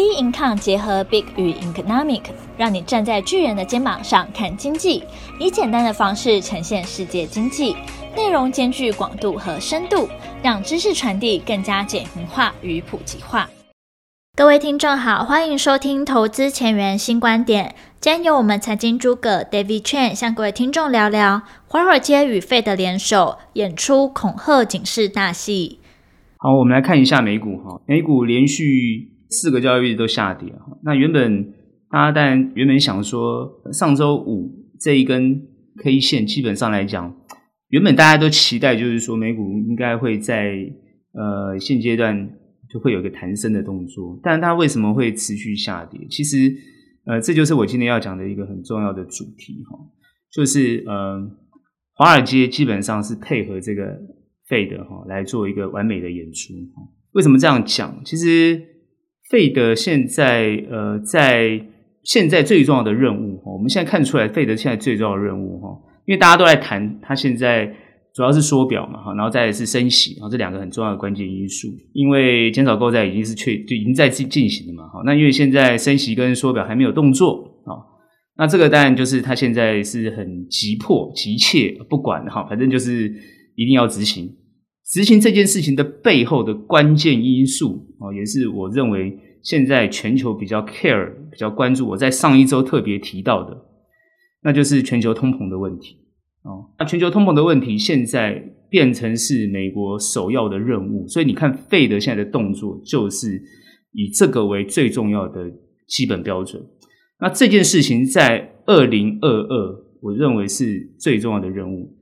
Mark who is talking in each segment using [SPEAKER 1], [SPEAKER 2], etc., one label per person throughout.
[SPEAKER 1] B Income 结合 Big 与 Economic，让你站在巨人的肩膀上看经济，以简单的方式呈现世界经济，内容兼具广度和深度，让知识传递更加简明化与普及化。各位听众好，欢迎收听投资前沿新观点。今天由我们财经诸葛 David Chen 向各位听众聊聊华尔街与 Fed 联手演出恐吓警示大戏。
[SPEAKER 2] 好，我们来看一下美股哈，美股连续。四个交易日都下跌，那原本大家当然原本想说，上周五这一根 K 线基本上来讲，原本大家都期待就是说美股应该会在呃现阶段就会有一个弹升的动作，但它为什么会持续下跌？其实呃这就是我今天要讲的一个很重要的主题哈，就是呃华尔街基本上是配合这个 Fed 哈来做一个完美的演出。为什么这样讲？其实。费德现在呃，在现在最重要的任务哈，我们现在看出来，费德现在最重要的任务哈，因为大家都在谈，他现在主要是缩表嘛哈，然后再来是升息，然后这两个很重要的关键因素，因为减少购债已经是确就已经在进进行了嘛哈，那因为现在升息跟缩表还没有动作啊，那这个当然就是他现在是很急迫急切，不管哈，反正就是一定要执行。执行这件事情的背后的关键因素啊，也是我认为现在全球比较 care、比较关注。我在上一周特别提到的，那就是全球通膨的问题哦。那全球通膨的问题现在变成是美国首要的任务，所以你看，Fed 现在的动作就是以这个为最重要的基本标准。那这件事情在二零二二，我认为是最重要的任务。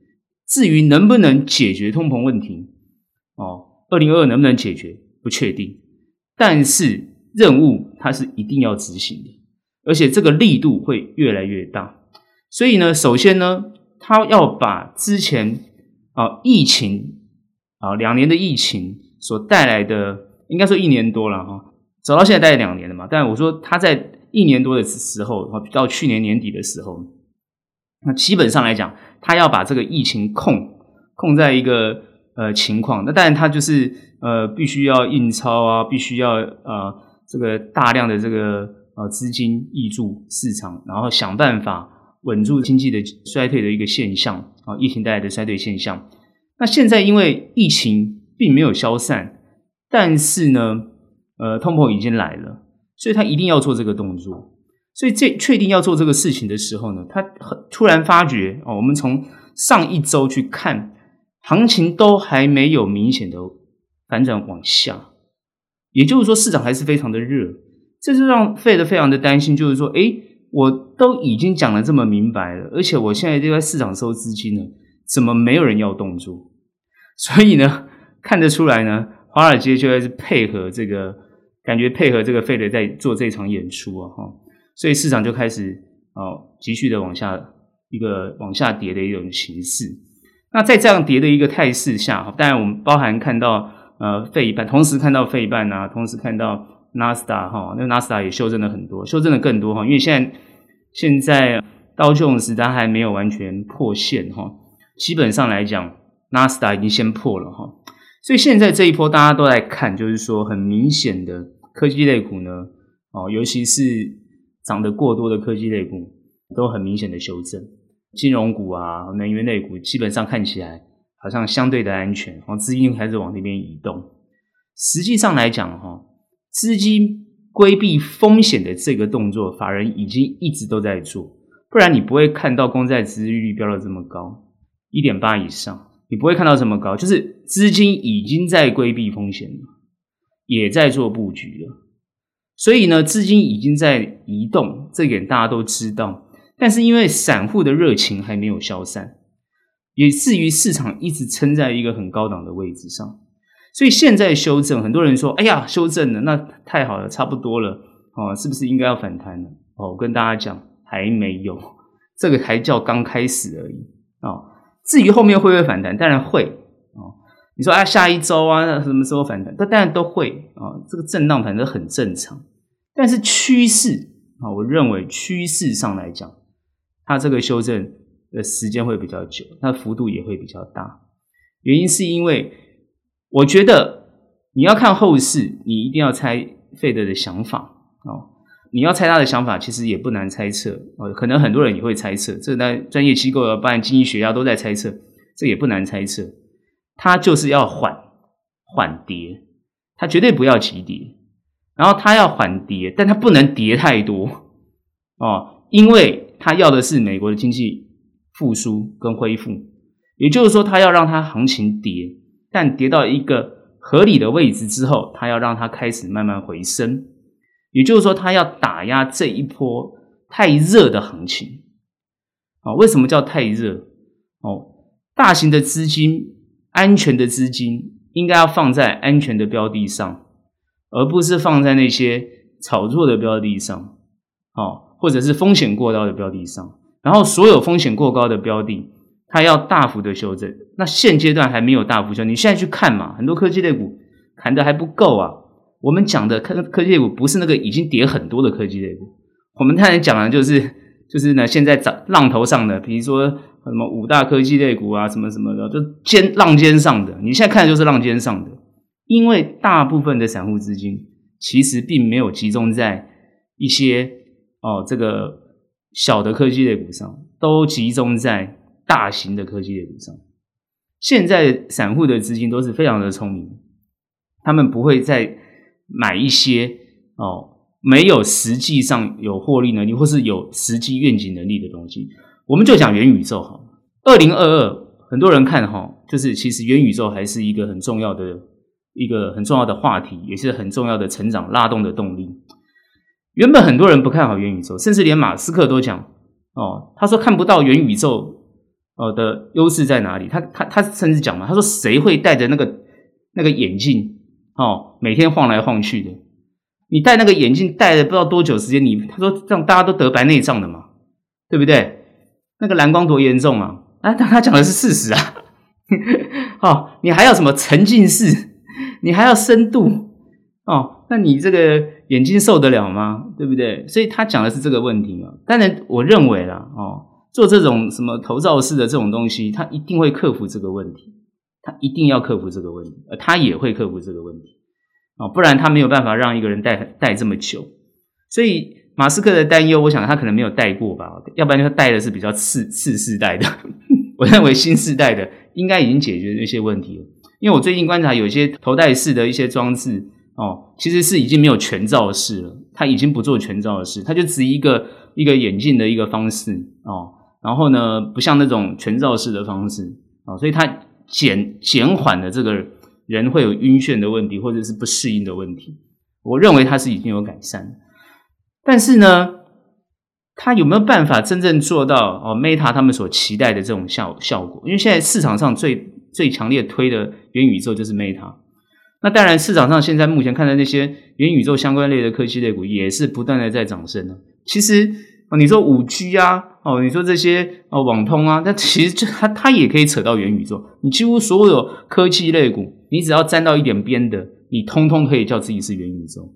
[SPEAKER 2] 至于能不能解决通膨问题，哦，二零二二能不能解决不确定，但是任务它是一定要执行的，而且这个力度会越来越大。所以呢，首先呢，他要把之前啊疫情啊两年的疫情所带来的，应该说一年多了哈，走到现在大概两年了嘛。但我说他在一年多的时候，到去年年底的时候，那基本上来讲，他要把这个疫情控控在一个。呃，情况那当然，他就是呃，必须要印钞啊，必须要呃，这个大量的这个呃资金挹注市场，然后想办法稳住经济的衰退的一个现象啊，疫情带来的衰退现象。那现在因为疫情并没有消散，但是呢，呃，通膨已经来了，所以他一定要做这个动作。所以这确定要做这个事情的时候呢，他很突然发觉哦，我们从上一周去看。行情都还没有明显的反转往下，也就是说市场还是非常的热，这就让费德非常的担心，就是说，诶，我都已经讲得这么明白了，而且我现在就在市场收资金了，怎么没有人要动作？所以呢，看得出来呢，华尔街就在配合这个，感觉配合这个费德在做这场演出啊，哈，所以市场就开始哦，继续的往下一个往下跌的一种形式。那在这样跌的一个态势下，当然我们包含看到呃费半，同时看到费半啊，同时看到纳斯达哈，那纳斯达也修正了很多，修正了更多哈，因为现在现在道琼斯它还没有完全破线哈，基本上来讲纳斯达已经先破了哈，所以现在这一波大家都在看，就是说很明显的科技类股呢，哦，尤其是涨得过多的科技类股都很明显的修正。金融股啊，能源类股基本上看起来好像相对的安全，然后资金开始往那边移动。实际上来讲，哈，资金规避风险的这个动作，法人已经一直都在做，不然你不会看到公债殖利率飙到这么高，一点八以上，你不会看到这么高，就是资金已经在规避风险了，也在做布局了。所以呢，资金已经在移动，这点大家都知道。但是因为散户的热情还没有消散，也至于市场一直撑在一个很高档的位置上，所以现在修正，很多人说：“哎呀，修正了，那太好了，差不多了，哦，是不是应该要反弹了？”哦，我跟大家讲，还没有，这个还叫刚开始而已哦。至于后面会不会反弹，当然会哦。你说啊，下一周啊，什么时候反弹？当然都会啊，哦，这个震荡反正很正常。但是趋势啊，我认为趋势上来讲。它这个修正的时间会比较久，它幅度也会比较大。原因是因为我觉得你要看后市，你一定要猜费德的想法哦。你要猜他的想法，其实也不难猜测哦。可能很多人也会猜测，这在专业机构啊，办经济学家都在猜测，这也不难猜测。他就是要缓缓跌，他绝对不要急跌。然后他要缓跌，但他不能跌太多哦，因为他要的是美国的经济复苏跟恢复。也就是说，他要让它行情跌，但跌到一个合理的位置之后，他要让它开始慢慢回升。也就是说，他要打压这一波太热的行情。啊，为什么叫太热？哦，大型的资金、安全的资金应该要放在安全的标的上，而不是放在那些炒作的标的上，哦，或者是风险过高的标的上。然后，所有风险过高的标的，它要大幅的修正。那现阶段还没有大幅修，你现在去看嘛，很多科技类股弹得还不够啊。我们讲的科科技类股不是那个已经跌很多的科技类股，我们刚才讲的就是就是呢，现在涨浪头上的，比如说什么五大科技类股啊，什么什么的，就尖浪尖上的。你现在看的就是浪尖上的，因为大部分的散户资金其实并没有集中在一些哦这个小的科技类股上，都集中在大型的科技类股上。现在散户的资金都是非常的聪明，他们不会再。买一些哦，没有实际上有获利能力，或是有实际愿景能力的东西，我们就讲元宇宙哈。二零二二，很多人看哈，就是其实元宇宙还是一个很重要的一个很重要的话题，也是很重要的成长拉动的动力。原本很多人不看好元宇宙，甚至连马斯克都讲哦，他说看不到元宇宙哦的优势在哪里。他他他甚至讲嘛，他说谁会戴着那个那个眼镜？哦，每天晃来晃去的，你戴那个眼镜戴了不知道多久时间，你他说这样大家都得白内障的嘛，对不对？那个蓝光多严重啊！啊，但他讲的是事实啊。哦，你还要什么沉浸式？你还要深度？哦，那你这个眼睛受得了吗？对不对？所以他讲的是这个问题嘛。当然，我认为啦，哦，做这种什么头罩式的这种东西，他一定会克服这个问题。他一定要克服这个问题，而他也会克服这个问题啊，不然他没有办法让一个人戴戴这么久。所以马斯克的担忧，我想他可能没有戴过吧，要不然他戴的是比较次次世代的。我认为新世代的应该已经解决这些问题了，因为我最近观察有些头戴式的一些装置哦，其实是已经没有全罩式了，他已经不做全罩式，他就只一个一个眼镜的一个方式哦，然后呢，不像那种全罩式的方式哦，所以他。减减缓了这个人会有晕眩的问题，或者是不适应的问题。我认为它是已经有改善，但是呢，它有没有办法真正做到哦？Meta 他们所期待的这种效效果？因为现在市场上最最强烈推的元宇宙就是 Meta。那当然，市场上现在目前看到那些元宇宙相关类的科技类股也是不断的在涨升呢。其实哦，你说五 G 啊。哦，你说这些哦，网通啊，那其实就它它也可以扯到元宇宙。你几乎所有科技类股，你只要沾到一点边的，你通通可以叫自己是元宇宙。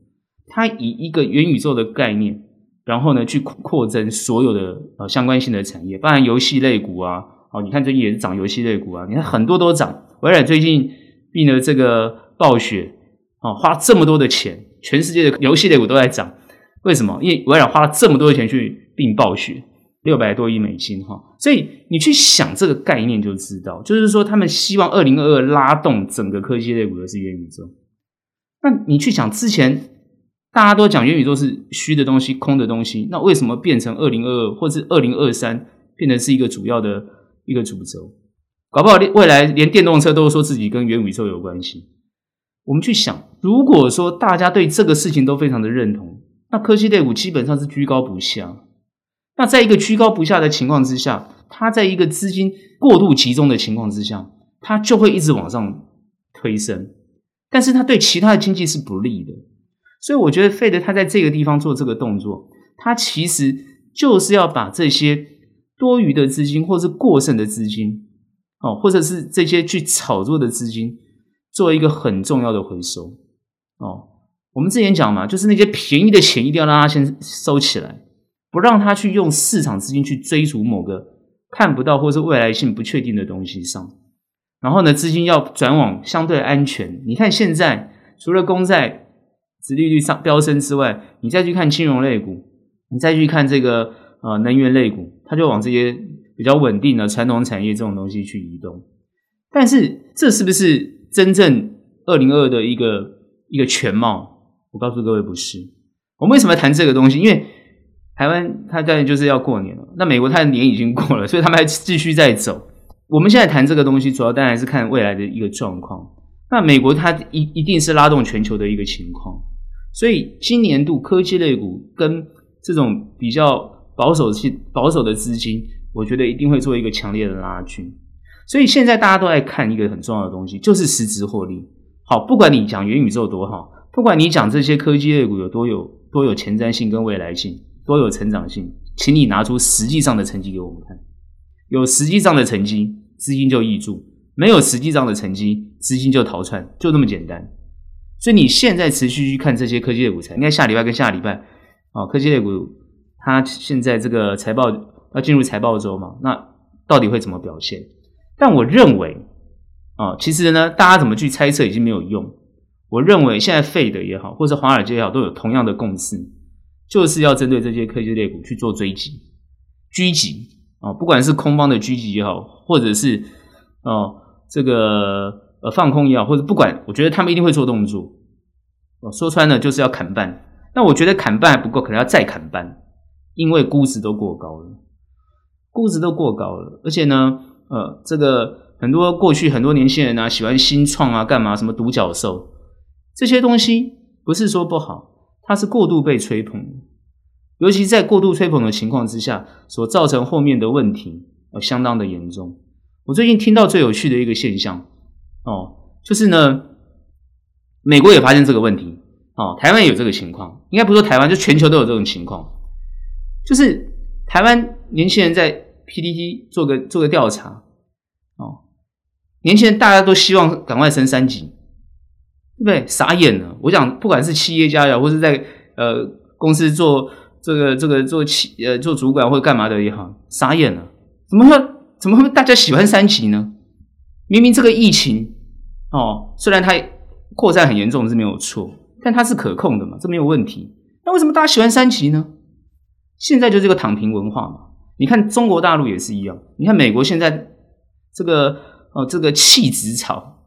[SPEAKER 2] 它以一个元宇宙的概念，然后呢去扩增所有的呃相关性的产业，包含游戏类股啊。哦，你看最近也是涨游戏类股啊，你看很多都涨。微软最近并了这个暴雪，哦，花这么多的钱，全世界的游戏类股都在涨。为什么？因为微软花了这么多的钱去并暴雪。六百多亿美金哈，所以你去想这个概念就知道，就是说他们希望二零二二拉动整个科技类股的是元宇宙。那你去想之前大家都讲元宇宙是虚的东西、空的东西，那为什么变成二零二二或是二零二三变成是一个主要的一个主轴？搞不好未来连电动车都说自己跟元宇宙有关系。我们去想，如果说大家对这个事情都非常的认同，那科技类股基本上是居高不下。那在一个居高不下的情况之下，它在一个资金过度集中的情况之下，它就会一直往上推升，但是它对其他的经济是不利的。所以我觉得费德他在这个地方做这个动作，他其实就是要把这些多余的资金，或是过剩的资金，哦，或者是这些去炒作的资金，做一个很重要的回收。哦，我们之前讲嘛，就是那些便宜的钱一定要让它先收起来。不让他去用市场资金去追逐某个看不到或是未来性不确定的东西上，然后呢，资金要转往相对安全。你看现在除了公债殖利率上飙升之外，你再去看金融类股，你再去看这个呃能源类股，它就往这些比较稳定的传统产业这种东西去移动。但是这是不是真正二零二二的一个一个全貌？我告诉各位，不是。我们为什么要谈这个东西？因为台湾它当然就是要过年了，那美国它的年已经过了，所以他们还继续在走。我们现在谈这个东西，主要当然是看未来的一个状况。那美国它一一定是拉动全球的一个情况，所以今年度科技类股跟这种比较保守性保守的资金，我觉得一定会做一个强烈的拉锯。所以现在大家都在看一个很重要的东西，就是实质获利。好，不管你讲元宇宙多好，不管你讲这些科技类股有多有多有前瞻性跟未来性，多有成长性，请你拿出实际上的成绩给我们看。有实际上的成绩，资金就挹注。没有实际上的成绩，资金就逃窜，就那么简单。所以你现在持续去看这些科技类股才，应该下礼拜跟下礼拜啊，科技类股它现在这个财报要进入财报周嘛，那到底会怎么表现？但我认为啊，其实呢，大家怎么去猜测已经没有用。我认为现在费德也好，或者华尔街也好，都有同样的共识，就是要针对这些科技类股去做追击、狙击啊，不管是空方的狙击也好，或者是哦。这个呃放空也好，或者不管，我觉得他们一定会做动作。说穿了就是要砍半。那我觉得砍半还不够，可能要再砍半，因为估值都过高了，估值都过高了。而且呢，呃，这个很多过去很多年轻人啊，喜欢新创啊，干嘛什么独角兽这些东西，不是说不好，它是过度被吹捧，尤其在过度吹捧的情况之下，所造成后面的问题，呃，相当的严重。我最近听到最有趣的一个现象，哦，就是呢，美国也发现这个问题，哦，台湾有这个情况，应该不说台湾，就全球都有这种情况，就是台湾年轻人在 PTT 做个做个调查，哦，年轻人大家都希望赶快升三级，对不对？傻眼了！我讲，不管是企业家呀，或是在呃公司做这个这个做企呃做主管或者干嘛的也好，傻眼了，怎么会？怎么会大家喜欢三级呢？明明这个疫情哦，虽然它扩散很严重是没有错，但它是可控的嘛，这没有问题。那为什么大家喜欢三级呢？现在就这个躺平文化嘛。你看中国大陆也是一样，你看美国现在这个哦，这个弃职潮，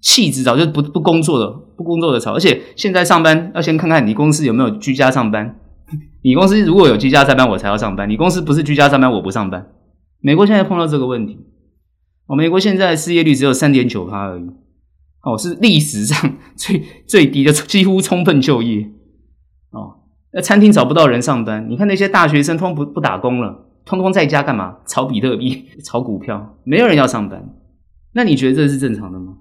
[SPEAKER 2] 弃职潮就不不工作的不工作的潮，而且现在上班要先看看你公司有没有居家上班。你公司如果有居家上班，我才要上班；你公司不是居家上班，我不上班。美国现在碰到这个问题，哦，美国现在失业率只有三点九趴而已，哦，是历史上 最最低的，几乎充分就业，哦，那餐厅找不到人上班，你看那些大学生通不不打工了，通通在家干嘛？炒比特币、炒股票，没有人要上班，那你觉得这是正常的吗？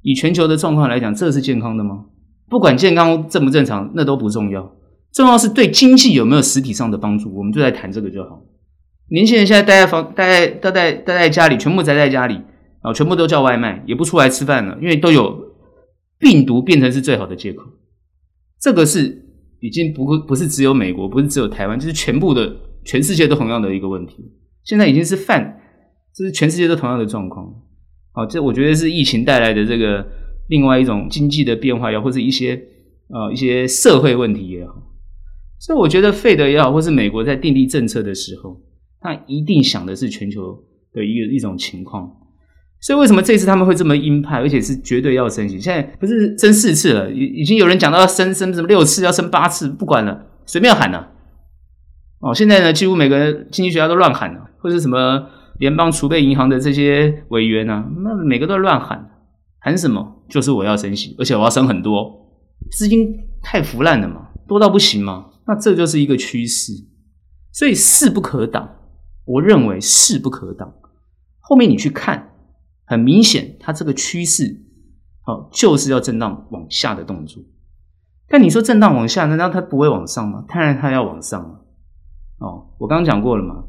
[SPEAKER 2] 以全球的状况来讲，这是健康的吗？不管健康正不正常，那都不重要，重要是对经济有没有实体上的帮助，我们就来谈这个就好。年轻人现在待在房，待在待在待在家里，全部宅在家里啊，全部都叫外卖，也不出来吃饭了，因为都有病毒变成是最好的借口。这个是已经不不是只有美国，不是只有台湾，就是全部的全世界都同样的一个问题。现在已经是泛，这是全世界都同样的状况。好，这我觉得是疫情带来的这个另外一种经济的变化，也或是一些呃一些社会问题也好。所以我觉得费德也好，或是美国在订立政策的时候。他一定想的是全球的一个一种情况，所以为什么这次他们会这么鹰派，而且是绝对要升息？现在不是升四次了，已已经有人讲到要升升什么六次，要升八次，不管了，随便喊了。哦，现在呢，几乎每个经济学家都乱喊了，或者什么联邦储备银行的这些委员啊，那每个都乱喊，喊什么？就是我要升息，而且我要升很多，资金太腐烂了嘛，多到不行嘛，那这就是一个趋势，所以势不可挡。我认为势不可挡，后面你去看，很明显，它这个趋势，哦，就是要震荡往下的动作。但你说震荡往下，难道它不会往上吗？当然它要往上了。哦，我刚刚讲过了嘛，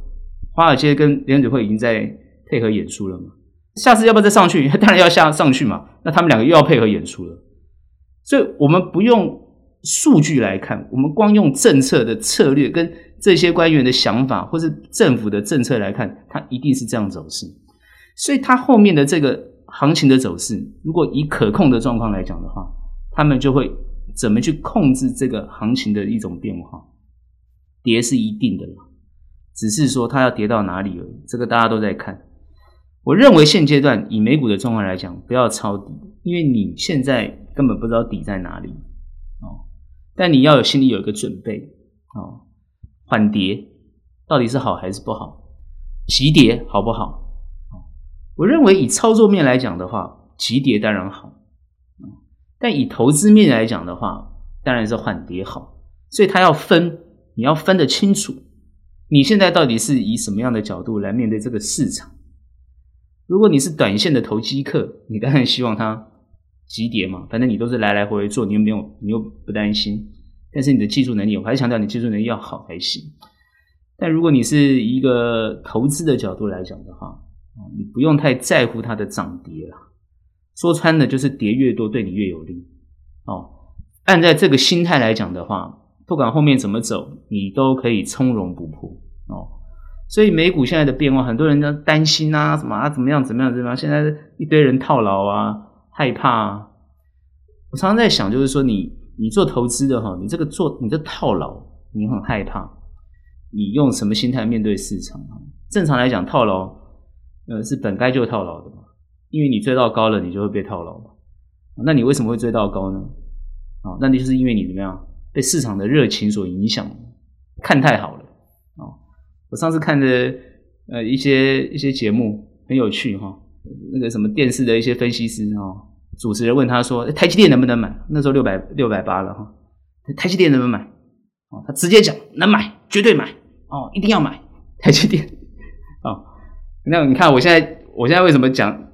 [SPEAKER 2] 华尔街跟联准会已经在配合演出了嘛。下次要不要再上去？当然要下上去嘛。那他们两个又要配合演出了。所以我们不用数据来看，我们光用政策的策略跟。这些官员的想法，或是政府的政策来看，它一定是这样走势。所以，它后面的这个行情的走势，如果以可控的状况来讲的话，他们就会怎么去控制这个行情的一种变化。跌是一定的了，只是说它要跌到哪里而已。这个大家都在看。我认为现阶段以美股的状况来讲，不要抄底，因为你现在根本不知道底在哪里哦。但你要有心里有一个准备哦，缓跌到底是好还是不好？急跌好不好？我认为以操作面来讲的话，急跌当然好，但以投资面来讲的话，当然是缓跌好。所以它要分。你要分得清楚，你现在到底是以什么样的角度来面对这个市场？如果你是短线的投机客，你当然希望它急跌嘛，反正你都是来来回回做，你又没有，你又不担心。但是你的技术能力，我还是强调你技术能力要好才行。但如果你是一个投资的角度来讲的话，你不用太在乎它的涨跌了。说穿了就是跌越多对你越有利。哦，按在这个心态来讲的话。不管后面怎么走，你都可以从容不迫哦。所以美股现在的变化，很多人都担心啊，什么啊，怎么样，怎么样，怎么样？现在一堆人套牢啊，害怕啊。我常常在想，就是说你，你你做投资的哈，你这个做你这套牢，你很害怕，你用什么心态面对市场？正常来讲，套牢呃是本该就套牢的嘛，因为你追到高了，你就会被套牢嘛。那你为什么会追到高呢？啊，那你就是因为你怎么样？被市场的热情所影响，看太好了哦。我上次看的呃一些一些节目很有趣哈，那个什么电视的一些分析师哦，主持人问他说：“台积电能不能买？”那时候六百六百八了哈，台积电能不能买？哦，他直接讲能买，绝对买哦，一定要买台积电。那你看我现在我现在为什么讲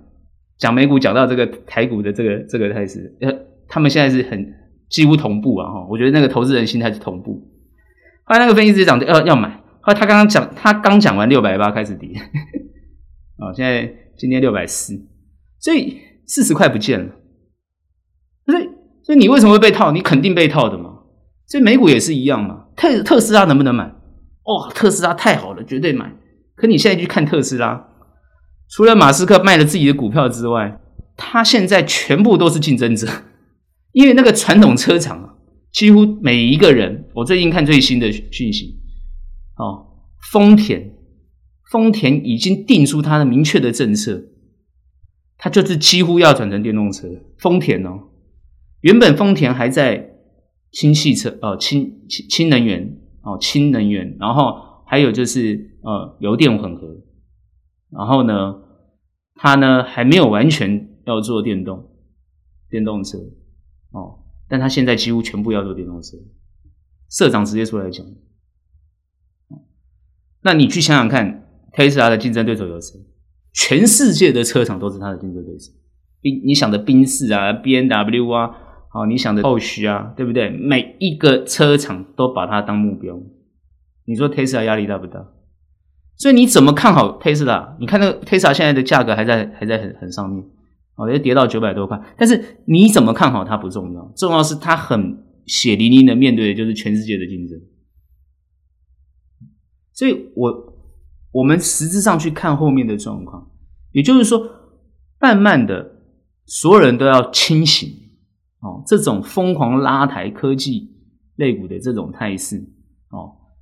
[SPEAKER 2] 讲美股讲到这个台股的这个这个态势？呃，他们现在是很。几乎同步啊！哈，我觉得那个投资人心态是同步。后来那个分析师讲要要买，后来他刚刚讲，他刚讲完六百八开始跌，啊，现在今天六百四，所以四十块不见了。所以，所以你为什么会被套？你肯定被套的嘛。所以美股也是一样嘛。特特斯拉能不能买？哦，特斯拉太好了，绝对买。可你现在去看特斯拉，除了马斯克卖了自己的股票之外，他现在全部都是竞争者。因为那个传统车厂啊，几乎每一个人，我最近看最新的讯息，哦，丰田，丰田已经定出它的明确的政策，它就是几乎要转成电动车。丰田哦，原本丰田还在氢汽车哦，氢氢氢能源哦，氢能源，然后还有就是呃油电混合，然后呢，它呢还没有完全要做电动电动车。哦，但他现在几乎全部要做电动车，社长直接出来讲。那你去想想看，特斯拉的竞争对手有谁？全世界的车厂都是他的竞争对手。宾，你想的宾士啊，BMW 啊，好，你想的后续啊，对不对？每一个车厂都把它当目标。你说特斯拉压力大不大？所以你怎么看好特斯拉？你看那个特斯拉现在的价格还在还在很很上面。哦，要跌到九百多块，但是你怎么看好它不重要，重要是它很血淋淋的面对的就是全世界的竞争。所以我我们实质上去看后面的状况，也就是说，慢慢的所有人都要清醒哦，这种疯狂拉抬科技类股的这种态势，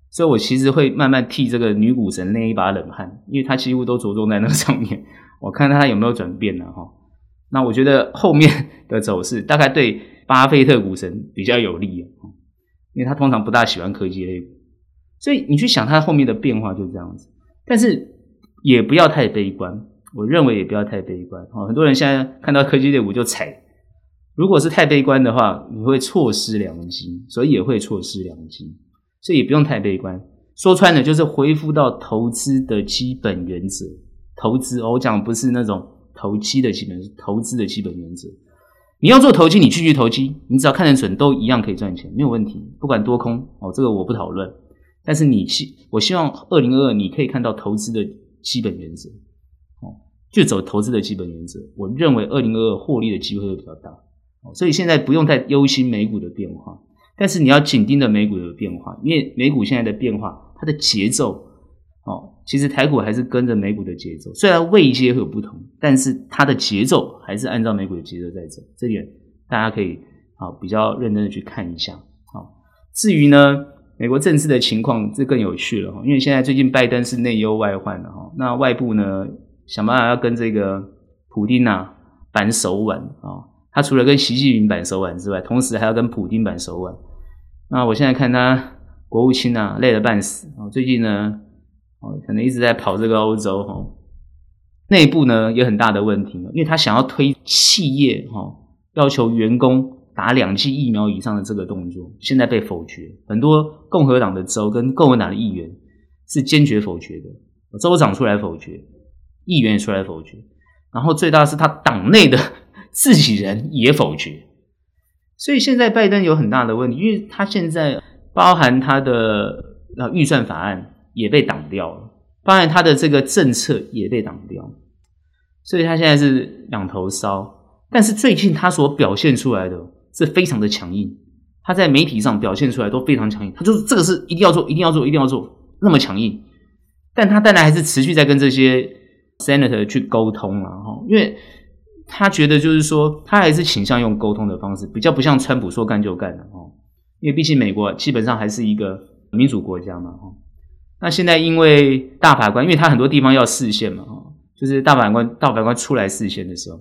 [SPEAKER 2] 所以我其实会慢慢替这个女股神捏一把冷汗，因为她几乎都着重在那个上面，我看她有没有转变了哈。那我觉得后面的走势大概对巴菲特股神比较有利，因为他通常不大喜欢科技类股，所以你去想他后面的变化就是这样子。但是也不要太悲观，我认为也不要太悲观。很多人现在看到科技类股就踩，如果是太悲观的话，你会错失良机，所以也会错失良机，所以也不用太悲观。说穿了就是恢复到投资的基本原则，投资我讲不是那种。投机的基本是投资的基本原则。你要做投机，你继续投机，你只要看得准，都一样可以赚钱，没有问题。不管多空哦，这个我不讨论。但是你希，我希望二零二二你可以看到投资的基本原则，哦，就走投资的基本原则。我认为二零二二获利的机会会比较大哦。所以现在不用太忧心美股的变化，但是你要紧盯着美股的变化，因为美股现在的变化，它的节奏。哦，其实台股还是跟着美股的节奏，虽然位阶会有不同，但是它的节奏还是按照美股的节奏在走。这点大家可以啊比较认真的去看一下。好，至于呢美国政治的情况，这更有趣了哈，因为现在最近拜登是内忧外患的哈，那外部呢想办法要跟这个普丁啊扳手腕啊，他除了跟习近平扳手腕之外，同时还要跟普丁扳手腕。那我现在看他国务卿啊累得半死啊，最近呢哦可能一直在跑这个欧洲哈。内部呢有很大的问题，因为他想要推企业哈，要求员工打两剂疫苗以上的这个动作，现在被否决。很多共和党的州跟共和党的议员是坚决否决的，州长出来否决，议员也出来否决，然后最大是他党内的 自己人也否决。所以现在拜登有很大的问题，因为他现在包含他的呃预算法案也被挡掉了。当然，他的这个政策也被挡掉，所以他现在是两头烧。但是最近他所表现出来的是非常的强硬，他在媒体上表现出来都非常强硬。他就是这个是一定要做，一定要做，一定要做，那么强硬。但他当然还是持续在跟这些 senator 去沟通啊，哈，因为他觉得就是说，他还是倾向用沟通的方式，比较不像川普说干就干的哦。因为毕竟美国基本上还是一个民主国家嘛，哈。那现在因为大法官，因为他很多地方要释宪嘛，哈，就是大法官大法官出来释宪的时候，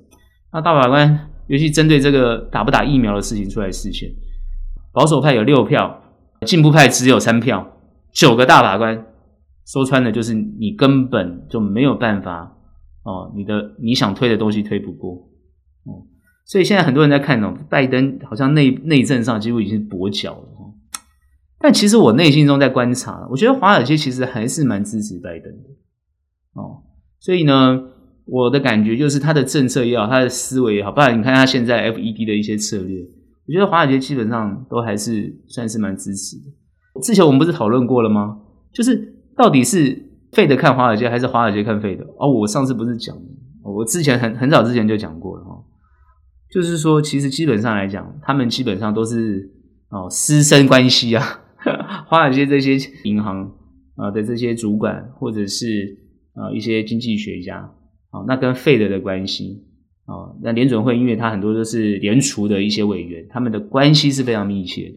[SPEAKER 2] 那大法官尤其针对这个打不打疫苗的事情出来释宪，保守派有六票，进步派只有三票，九个大法官说穿了就是你根本就没有办法哦，你的你想推的东西推不过哦，所以现在很多人在看哦，拜登好像内内政上几乎已经跛脚了。但其实我内心中在观察，我觉得华尔街其实还是蛮支持拜登的哦。所以呢，我的感觉就是他的政策也好，他的思维也好，不然你看他现在 FED 的一些策略，我觉得华尔街基本上都还是算是蛮支持的。之前我们不是讨论过了吗？就是到底是费德看华尔街，还是华尔街看费德？哦，我上次不是讲，我之前很很早之前就讲过了哈，就是说其实基本上来讲，他们基本上都是哦师生关系啊。华尔街这些银行啊的这些主管，或者是啊一些经济学家啊，那跟费德的关系啊，那联准会因为它很多都是联储的一些委员，他们的关系是非常密切的，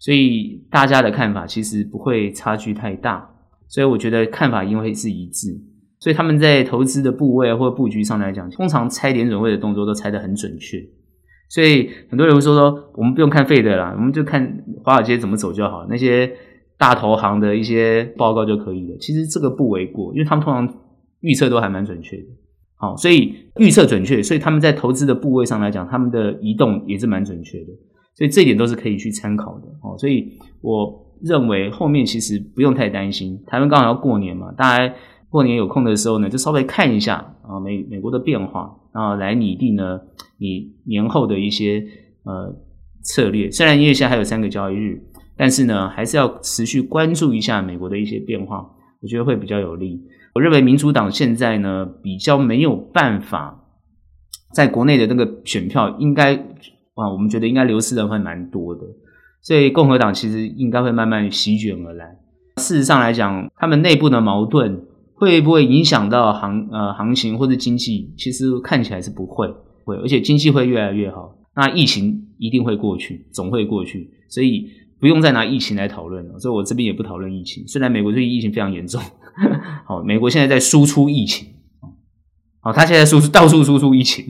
[SPEAKER 2] 所以大家的看法其实不会差距太大，所以我觉得看法应该会是一致，所以他们在投资的部位或布局上来讲，通常猜点准位的动作都猜得很准确。所以很多人会说说，我们不用看费德啦，我们就看华尔街怎么走就好，那些大投行的一些报告就可以了。其实这个不为过，因为他们通常预测都还蛮准确的。好，所以预测准确，所以他们在投资的部位上来讲，他们的移动也是蛮准确的。所以这一点都是可以去参考的。哦，所以我认为后面其实不用太担心。台湾刚好要过年嘛，大家过年有空的时候呢，就稍微看一下啊美美国的变化，然后来拟定呢。你年后的一些呃策略，虽然因为现在还有三个交易日，但是呢，还是要持续关注一下美国的一些变化，我觉得会比较有利。我认为民主党现在呢比较没有办法在国内的那个选票，应该啊，我们觉得应该流失的会蛮多的，所以共和党其实应该会慢慢席卷而来。事实上来讲，他们内部的矛盾会不会影响到行呃行情或者经济？其实看起来是不会。会，而且经济会越来越好。那疫情一定会过去，总会过去，所以不用再拿疫情来讨论了。所以我这边也不讨论疫情。虽然美国最近疫情非常严重，好，美国现在在输出疫情，好，他现在输出到处输出疫情，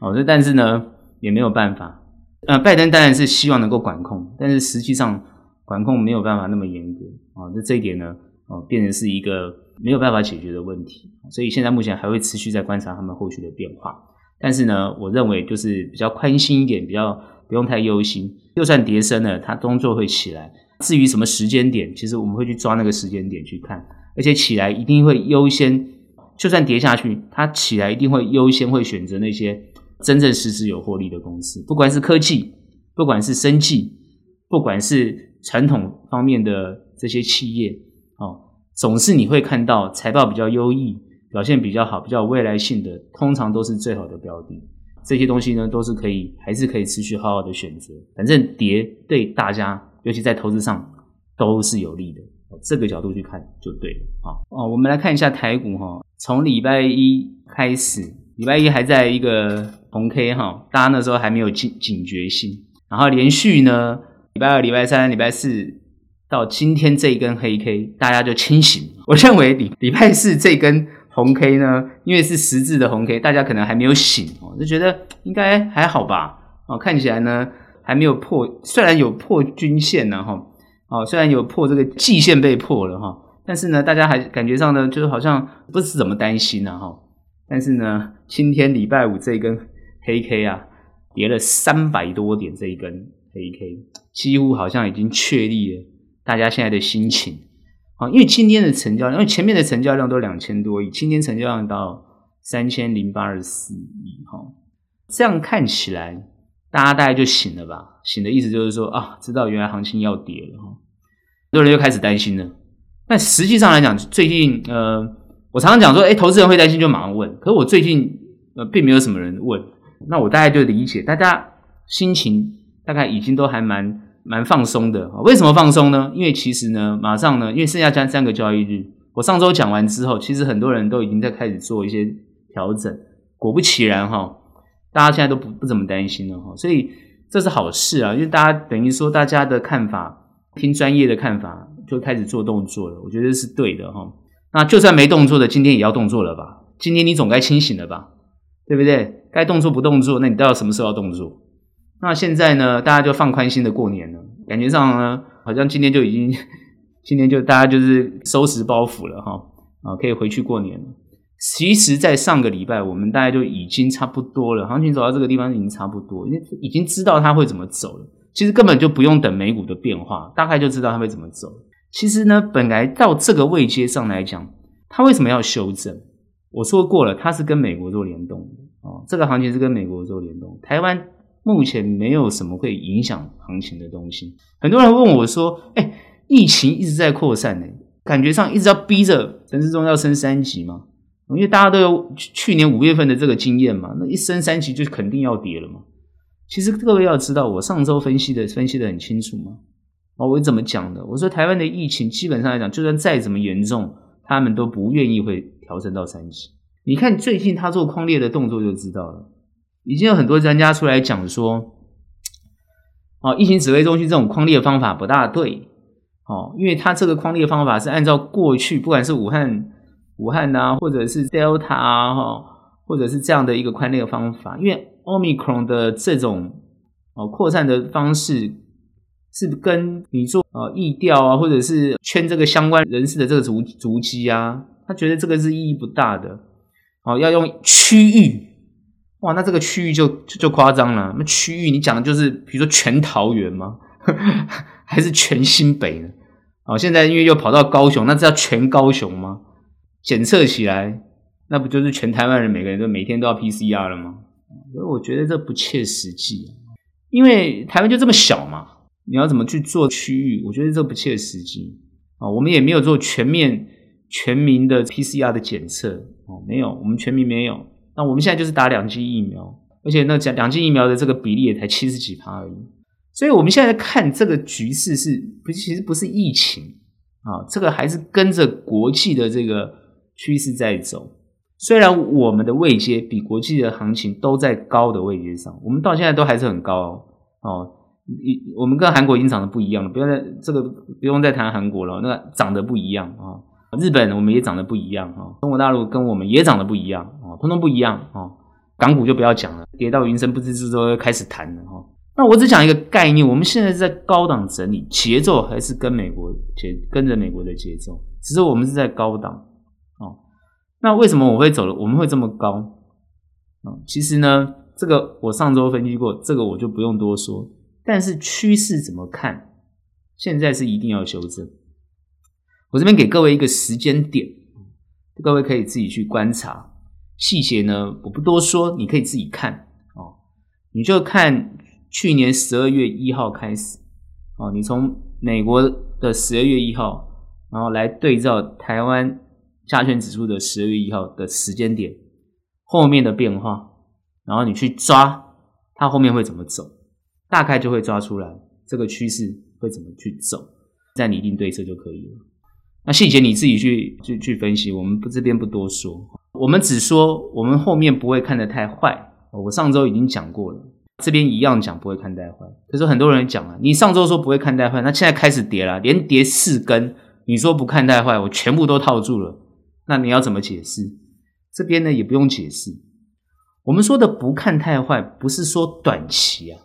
[SPEAKER 2] 好，这但是呢也没有办法。呃，拜登当然是希望能够管控，但是实际上管控没有办法那么严格啊。那这一点呢，哦，变成是一个没有办法解决的问题。所以现在目前还会持续在观察他们后续的变化。但是呢，我认为就是比较宽心一点，比较不用太忧心。就算跌深了，它终究会起来。至于什么时间点，其实我们会去抓那个时间点去看。而且起来一定会优先，就算跌下去，它起来一定会优先会选择那些真正实质有获利的公司，不管是科技，不管是生技，不管是传统方面的这些企业，哦，总是你会看到财报比较优异。表现比较好、比较有未来性的，通常都是最好的标的。这些东西呢，都是可以，还是可以持续好好的选择。反正跌对大家，尤其在投资上都是有利的。这个角度去看就对了。好哦，我们来看一下台股哈。从礼拜一开始，礼拜一还在一个红 K 哈，大家那时候还没有警警觉性。然后连续呢，礼拜二、礼拜三、礼拜四到今天这一根黑 K，大家就清醒。我认为礼礼拜四这根红 K 呢，因为是十字的红 K，大家可能还没有醒哦，就觉得应该还好吧。哦，看起来呢还没有破，虽然有破均线呢，哈，哦，虽然有破这个季线被破了哈，但是呢，大家还感觉上呢，就是好像不是怎么担心呢，哈。但是呢，今天礼拜五这一根黑 K 啊。跌了三百多点，这一根黑 K 几乎好像已经确立了大家现在的心情啊，因为今天的成交量，因为前面的成交量都两千多亿，今天成交量到三千零八十四亿哈，这样看起来大家大概就醒了吧？醒的意思就是说啊，知道原来行情要跌了哈，很多人又开始担心了。但实际上来讲，最近呃，我常常讲说，哎，投资人会担心就马上问，可是我最近呃，并没有什么人问。那我大概就理解，大家心情大概已经都还蛮蛮放松的。为什么放松呢？因为其实呢，马上呢，因为剩下三三个交易日，我上周讲完之后，其实很多人都已经在开始做一些调整。果不其然哈，大家现在都不不怎么担心了哈，所以这是好事啊，因为大家等于说大家的看法，听专业的看法，就开始做动作了。我觉得是对的哈。那就算没动作的，今天也要动作了吧？今天你总该清醒了吧？对不对？该动作不动作，那你到底什么时候要动作？那现在呢？大家就放宽心的过年了，感觉上呢，好像今天就已经，今天就大家就是收拾包袱了哈，啊，可以回去过年了。其实，在上个礼拜，我们大概就已经差不多了，行情走到这个地方已经差不多，因为已经知道它会怎么走了。其实根本就不用等美股的变化，大概就知道它会怎么走。其实呢，本来到这个位阶上来讲，它为什么要修正？我说过了，它是跟美国做联动的。哦，这个行情是跟美国做联动，台湾目前没有什么会影响行情的东西。很多人问我说：“哎，疫情一直在扩散呢，感觉上一直要逼着陈时中要升三级嘛？因为大家都有去年五月份的这个经验嘛，那一升三级就肯定要跌了嘛。其实各位要知道，我上周分析的分析的很清楚嘛。哦，我怎么讲的？我说台湾的疫情基本上来讲，就算再怎么严重，他们都不愿意会调升到三级。你看最近他做框列的动作就知道了，已经有很多专家出来讲说，哦，疫情指挥中心这种框列方法不大对，哦，因为他这个框列方法是按照过去不管是武汉、武汉啊，或者是 Delta 啊，哈，或者是这样的一个宽列方法，因为 Omicron 的这种哦扩散的方式是跟你做呃疫调啊，或者是圈这个相关人士的这个足足迹啊，他觉得这个是意义不大的。哦，要用区域，哇，那这个区域就就，就夸张了。那区域你讲的就是，比如说全桃园吗？还是全新北呢？哦，现在因为又跑到高雄，那这叫全高雄吗？检测起来，那不就是全台湾人每个人都每天都要 PCR 了吗？所以我觉得这不切实际，因为台湾就这么小嘛，你要怎么去做区域？我觉得这不切实际啊。我们也没有做全面全民的 PCR 的检测。哦，没有，我们全民没有。那我们现在就是打两剂疫苗，而且那两两剂疫苗的这个比例也才七十几趴而已。所以我们现在看这个局势是不，其实不是疫情啊，这个还是跟着国际的这个趋势在走。虽然我们的位阶比国际的行情都在高的位阶上，我们到现在都还是很高哦。一我们跟韩国已经长得不一样了，不要再这个不用再谈韩国了，那长得不一样啊。日本我们也长得不一样哈，中国大陆跟我们也长得不一样啊，通通不一样啊。港股就不要讲了，跌到云深不知之处开始谈了哈。那我只讲一个概念，我们现在是在高档整理，节奏还是跟美国节跟着美国的节奏，只是我们是在高档哦。那为什么我会走了？我们会这么高啊？其实呢，这个我上周分析过，这个我就不用多说。但是趋势怎么看？现在是一定要修正。我这边给各位一个时间点，各位可以自己去观察细节呢。我不多说，你可以自己看哦。你就看去年十二月一号开始哦，你从美国的十二月一号，然后来对照台湾加权指数的十二月一号的时间点后面的变化，然后你去抓它后面会怎么走，大概就会抓出来这个趋势会怎么去走，再拟定对策就可以了。那细节你自己去去去分析，我们不这边不多说，我们只说我们后面不会看得太坏。我上周已经讲过了，这边一样讲不会看太坏。可是很多人讲啊，你上周说不会看太坏，那现在开始跌了，连跌四根，你说不看太坏，我全部都套住了，那你要怎么解释？这边呢也不用解释。我们说的不看太坏，不是说短期啊，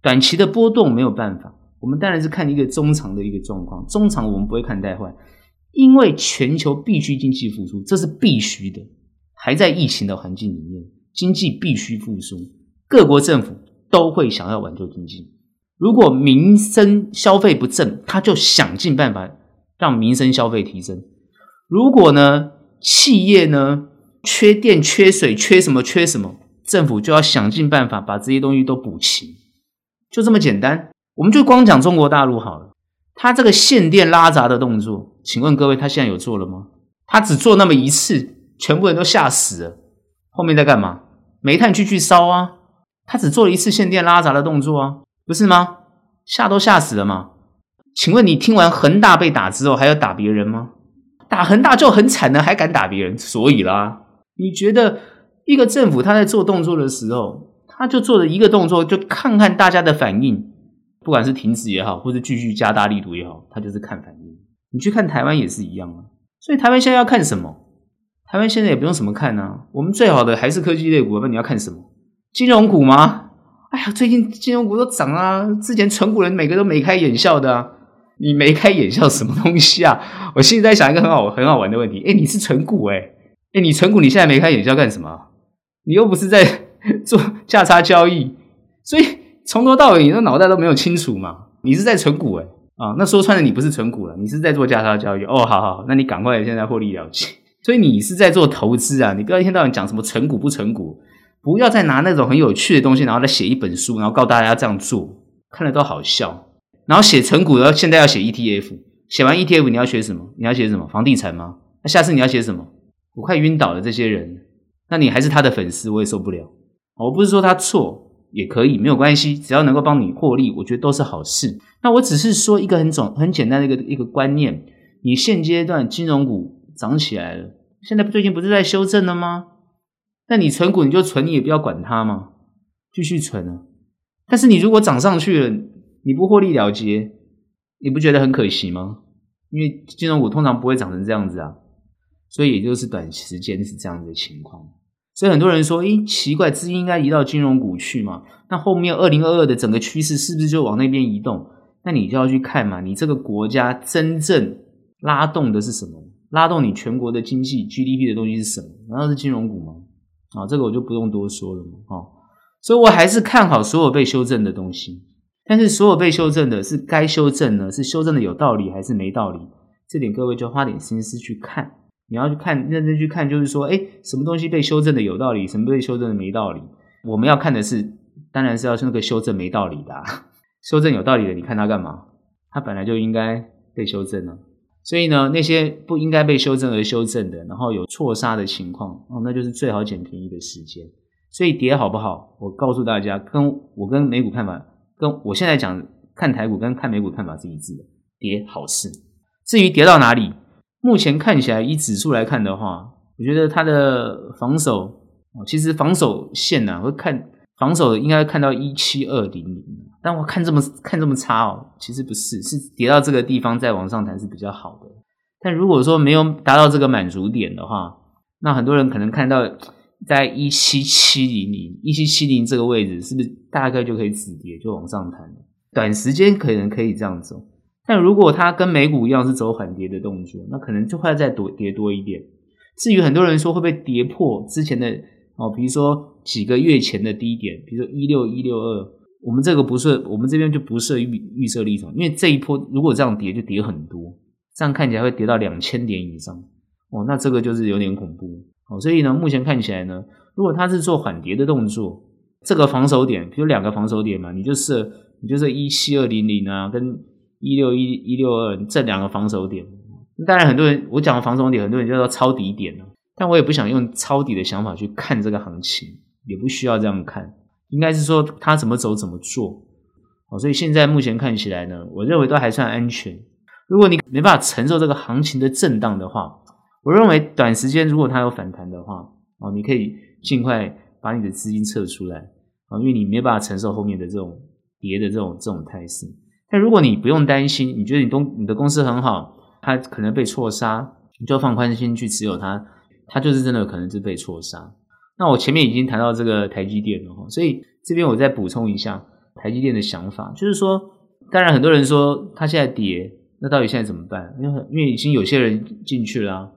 [SPEAKER 2] 短期的波动没有办法。我们当然是看一个中长的一个状况，中长我们不会看太坏，因为全球必须经济复苏，这是必须的。还在疫情的环境里面，经济必须复苏，各国政府都会想要挽救经济。如果民生消费不振，他就想尽办法让民生消费提升。如果呢，企业呢缺电、缺水、缺什么、缺什么，政府就要想尽办法把这些东西都补齐，就这么简单。我们就光讲中国大陆好了，他这个限电拉闸的动作，请问各位，他现在有做了吗？他只做那么一次，全部人都吓死了。后面在干嘛？煤炭继续烧啊！他只做了一次限电拉闸的动作啊，不是吗？吓都吓死了嘛。请问你听完恒大被打之后，还要打别人吗？打恒大就很惨了，还敢打别人？所以啦，你觉得一个政府他在做动作的时候，他就做了一个动作，就看看大家的反应。不管是停止也好，或者继续加大力度也好，它就是看反应。你去看台湾也是一样啊。所以台湾现在要看什么？台湾现在也不用什么看啊。我们最好的还是科技类股。那你要看什么？金融股吗？哎呀，最近金融股都涨啊。之前成股人每个都眉开眼笑的啊。你眉开眼笑什么东西啊？我心里在想一个很好很好玩的问题。诶，你是成股诶，诶，你成股你现在眉开眼笑干什么？你又不是在 做价差交易，所以。从头到尾，你的脑袋都没有清楚嘛？你是在存股诶啊？那说穿了，你不是存股了，你是在做价差交易。哦，好好，那你赶快现在获利了结。所以你是在做投资啊！你不要一天到晚讲什么存股不存股，不要再拿那种很有趣的东西，然后再写一本书，然后告诉大家要这样做，看了都好笑。然后写存股，然后现在要写 ETF，写完 ETF 你要学什么？你要写什么？房地产吗？那下次你要写什么？我快晕倒了，这些人，那你还是他的粉丝，我也受不了。我不是说他错。也可以没有关系，只要能够帮你获利，我觉得都是好事。那我只是说一个很总很简单的一个一个观念：你现阶段金融股涨起来了，现在最近不是在修正了吗？那你存股你就存，你也不要管它嘛，继续存啊。但是你如果涨上去了，你不获利了结，你不觉得很可惜吗？因为金融股通常不会涨成这样子啊，所以也就是短时间是这样子的情况。所以很多人说，诶，奇怪，资金应该移到金融股去嘛？那后面二零二二的整个趋势是不是就往那边移动？那你就要去看嘛，你这个国家真正拉动的是什么？拉动你全国的经济 GDP 的东西是什么？难道是金融股吗？啊，这个我就不用多说了嘛。哦，所以我还是看好所有被修正的东西，但是所有被修正的是该修正呢？是修正的有道理还是没道理？这点各位就花点心思去看。你要去看，认真去看，就是说，诶，什么东西被修正的有道理，什么被修正的没道理？我们要看的是，当然是要是那个修正没道理的，修正有道理的，你看它干嘛？它本来就应该被修正了。所以呢，那些不应该被修正而修正的，然后有错杀的情况，哦，那就是最好捡便宜的时间。所以跌好不好？我告诉大家，跟我跟美股看法，跟我现在讲看台股跟看美股看法是一致的，跌好事。至于跌到哪里？目前看起来，以指数来看的话，我觉得它的防守，其实防守线呢，会看防守应该看到一七二零零，但我看这么看这么差哦，其实不是，是跌到这个地方再往上弹是比较好的。但如果说没有达到这个满足点的话，那很多人可能看到在一七七零零、一七七零这个位置，是不是大概就可以止跌就往上弹？短时间可能可以这样走。但如果它跟美股一样是走缓跌的动作，那可能就会再多跌多一点。至于很多人说会不会跌破之前的哦，比如说几个月前的低点，比如说一六一六二，我们这个不设，我们这边就不设预预设立场，因为这一波如果这样跌就跌很多，这样看起来会跌到两千点以上哦，那这个就是有点恐怖哦。所以呢，目前看起来呢，如果它是做缓跌的动作，这个防守点，比如两个防守点嘛，你就设你就设一七二零零啊，跟一六一一六二这两个防守点，当然很多人我讲的防守点，很多人叫做抄底点，但我也不想用抄底的想法去看这个行情，也不需要这样看，应该是说它怎么走怎么做。所以现在目前看起来呢，我认为都还算安全。如果你没办法承受这个行情的震荡的话，我认为短时间如果它有反弹的话，哦，你可以尽快把你的资金撤出来。啊，因为你没办法承受后面的这种跌的这种这种态势。但如果你不用担心，你觉得你东你的公司很好，它可能被错杀，你就放宽心去持有它，它就是真的可能是被错杀。那我前面已经谈到这个台积电了，所以这边我再补充一下台积电的想法，就是说，当然很多人说它现在跌，那到底现在怎么办？因为因为已经有些人进去了啊，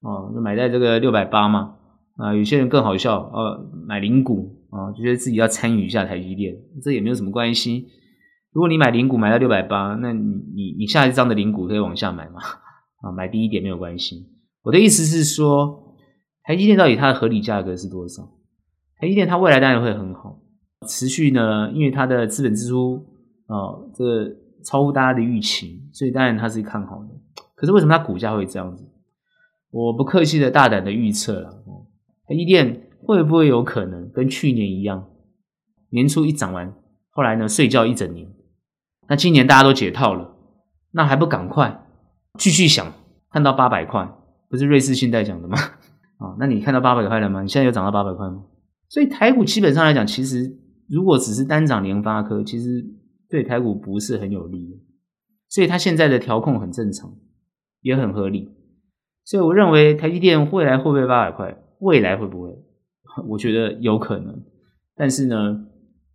[SPEAKER 2] 哦，买在这个六百八嘛，啊，有些人更好笑，哦，买零股啊，就觉得自己要参与一下台积电，这也没有什么关系。如果你买零股买到六百八，那你你你下一张的零股可以往下买嘛？啊，买低一点没有关系。我的意思是说，台积电到底它的合理价格是多少？台积电它未来当然会很好，持续呢，因为它的资本支出啊，这超乎大家的预期，所以当然它是看好的。可是为什么它股价会这样子？我不客气的大胆的预测了，台积电会不会有可能跟去年一样，年初一涨完，后来呢睡觉一整年？那今年大家都解套了，那还不赶快继续想？看到八百块，不是瑞士信贷讲的吗？啊，那你看到八百块了吗？你现在有涨到八百块吗？所以台股基本上来讲，其实如果只是单涨联发科，其实对台股不是很有利。所以它现在的调控很正常，也很合理。所以我认为台积电未来会不会八百块？未来会不会？我觉得有可能，但是呢，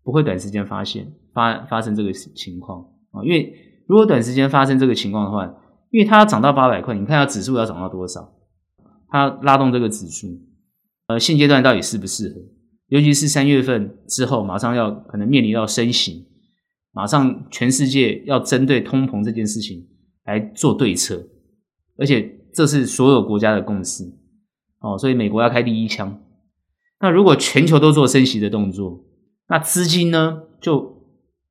[SPEAKER 2] 不会短时间发现。发发生这个情况啊，因为如果短时间发生这个情况的话，因为它要涨到八百块，你看它指数要涨到多少？它拉动这个指数，呃，现阶段到底适不适合？尤其是三月份之后，马上要可能面临到升息，马上全世界要针对通膨这件事情来做对策，而且这是所有国家的共识哦，所以美国要开第一枪。那如果全球都做升息的动作，那资金呢就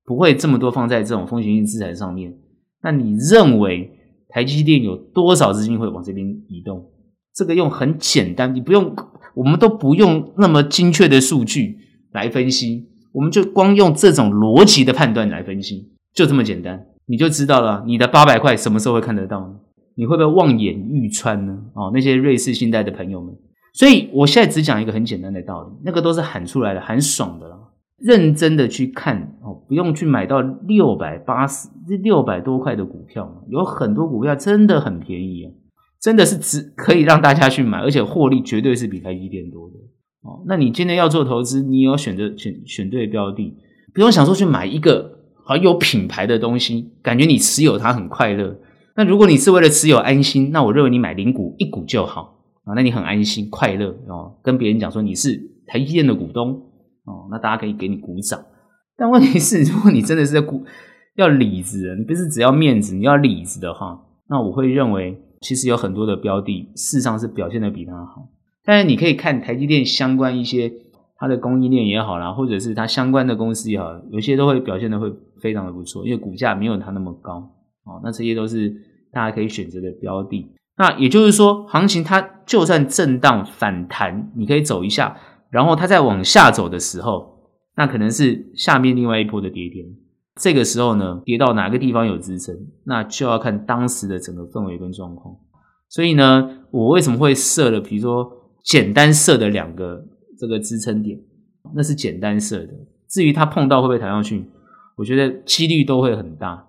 [SPEAKER 2] 不会这么多放在这种风险性资产上面。那你认为台积电有多少资金会往这边移动？这个用很简单，你不用，我们都不用那么精确的数据来分析，我们就光用这种逻辑的判断来分析，就这么简单，你就知道了。你的八百块什么时候会看得到呢？你会不会望眼欲穿呢？哦，那些瑞士信贷的朋友们，所以我现在只讲一个很简单的道理，那个都是喊出来的，喊爽的了。认真的去看哦，不用去买到六百八十、六百多块的股票嘛，有很多股票真的很便宜啊，真的是只可以让大家去买，而且获利绝对是比台积电多的哦。那你今天要做投资，你要选择选选对标的，不用想说去买一个好有品牌的东西，感觉你持有它很快乐。那如果你是为了持有安心，那我认为你买零股一股就好啊，那你很安心快乐哦，跟别人讲说你是台积电的股东。哦，那大家可以给你鼓掌，但问题是，如果你真的是在鼓要里子，你不是只要面子，你要里子的话，那我会认为，其实有很多的标的，事实上是表现的比它好。但是你可以看台积电相关一些它的供应链也好啦，或者是它相关的公司也好，有些都会表现的会非常的不错，因为股价没有它那么高。哦，那这些都是大家可以选择的标的。那也就是说，行情它就算震荡反弹，你可以走一下。然后它再往下走的时候，那可能是下面另外一波的跌点。这个时候呢，跌到哪个地方有支撑，那就要看当时的整个氛围跟状况。所以呢，我为什么会设了，比如说简单设的两个这个支撑点，那是简单设的。至于它碰到会不会弹上去，我觉得几率都会很大。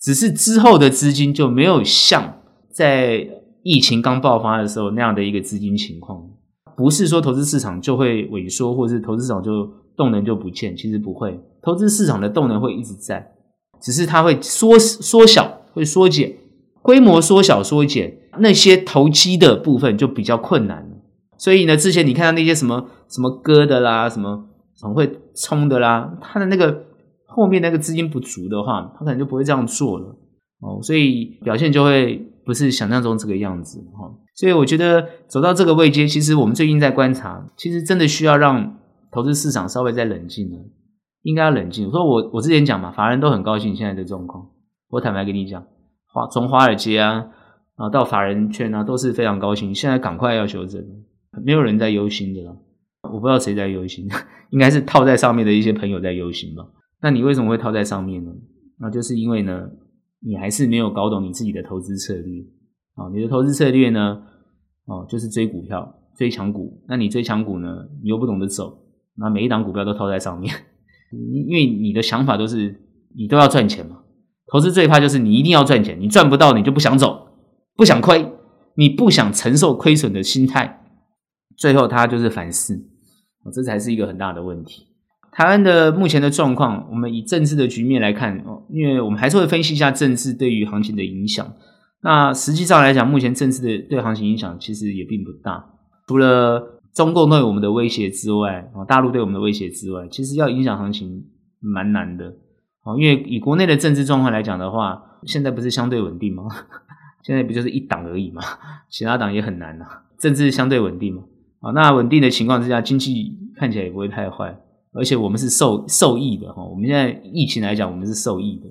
[SPEAKER 2] 只是之后的资金就没有像在疫情刚爆发的时候那样的一个资金情况。不是说投资市场就会萎缩，或者是投资市场就动能就不见，其实不会，投资市场的动能会一直在，只是它会缩缩小，会缩减，规模缩小缩减，那些投机的部分就比较困难了。所以呢，之前你看到那些什么什么割的啦，什么很会冲的啦，它的那个后面那个资金不足的话，它可能就不会这样做了哦，所以表现就会不是想象中这个样子哈。所以我觉得走到这个位阶，其实我们最近在观察，其实真的需要让投资市场稍微再冷静了，应该要冷静。我说我我之前讲嘛，法人都很高兴现在的状况。我坦白跟你讲，华从华尔街啊啊到法人圈啊都是非常高兴。现在赶快要修正，没有人在忧心的了。我不知道谁在忧心，应该是套在上面的一些朋友在忧心吧。那你为什么会套在上面呢？那就是因为呢，你还是没有搞懂你自己的投资策略啊，你的投资策略呢？哦，就是追股票，追强股。那你追强股呢？你又不懂得走，那每一档股票都套在上面，因为你的想法都是你都要赚钱嘛。投资最怕就是你一定要赚钱，你赚不到你就不想走，不想亏，你不想承受亏损的心态，最后他就是反噬，这才是一个很大的问题。台湾的目前的状况，我们以政治的局面来看哦，因为我们还是会分析一下政治对于行情的影响。那实际上来讲，目前政治的对行情影响其实也并不大，除了中共对我们的威胁之外，啊，大陆对我们的威胁之外，其实要影响行情蛮难的。啊，因为以国内的政治状况来讲的话，现在不是相对稳定吗？现在不就是一党而已吗？其他党也很难呐。政治相对稳定嘛，啊，那稳定的情况之下，经济看起来也不会太坏。而且我们是受受益的哈，我们现在疫情来讲，我们是受益的。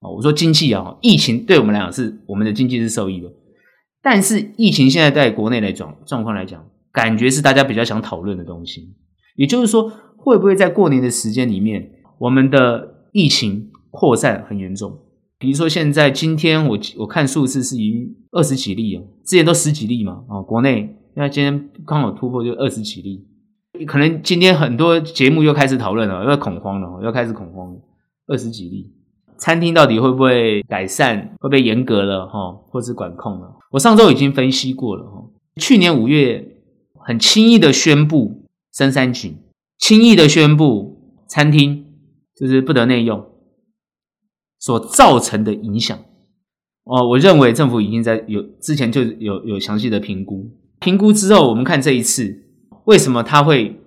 [SPEAKER 2] 哦我说经济啊，疫情对我们来讲是我们的经济是受益的。但是疫情现在在国内来讲状况来讲，感觉是大家比较想讨论的东西。也就是说，会不会在过年的时间里面，我们的疫情扩散很严重？比如说现在今天我我看数字是已经二十几例了，之前都十几例嘛，啊，国内那今天刚好突破就二十几例。可能今天很多节目又开始讨论了，又恐慌了，又开始恐慌了。二十几例，餐厅到底会不会改善？会不会严格了？哈，或是管控了？我上周已经分析过了。哈，去年五月很轻易的宣布升三级，轻易的宣布餐厅就是不得内用，所造成的影响。哦，我认为政府已经在有之前就有有详细的评估，评估之后，我们看这一次。为什么他会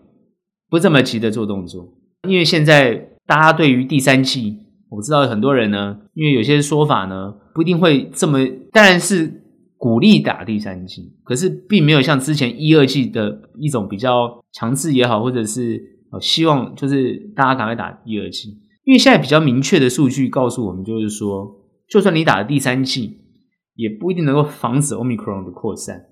[SPEAKER 2] 不这么急的做动作？因为现在大家对于第三季，我知道很多人呢，因为有些说法呢，不一定会这么，当然是鼓励打第三剂，可是并没有像之前一二剂的一种比较强制也好，或者是呃希望就是大家赶快打一二剂。因为现在比较明确的数据告诉我们，就是说，就算你打了第三剂，也不一定能够防止 Omicron 的扩散。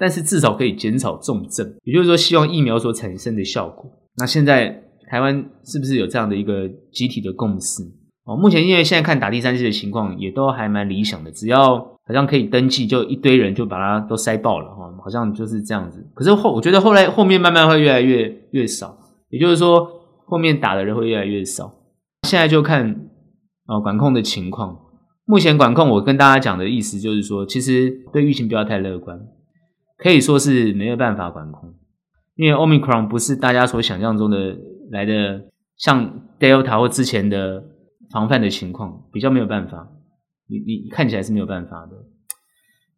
[SPEAKER 2] 但是至少可以减少重症，也就是说，希望疫苗所产生的效果。那现在台湾是不是有这样的一个集体的共识？哦，目前因为现在看打第三剂的情况也都还蛮理想的，只要好像可以登记，就一堆人就把它都塞爆了哈，好像就是这样子。可是后我觉得后来后面慢慢会越来越越少，也就是说后面打的人会越来越少。现在就看哦管控的情况。目前管控我跟大家讲的意思就是说，其实对疫情不要太乐观。可以说是没有办法管控，因为 Omicron 不是大家所想象中的来的像 Delta 或之前的防范的情况，比较没有办法。你你看起来是没有办法的，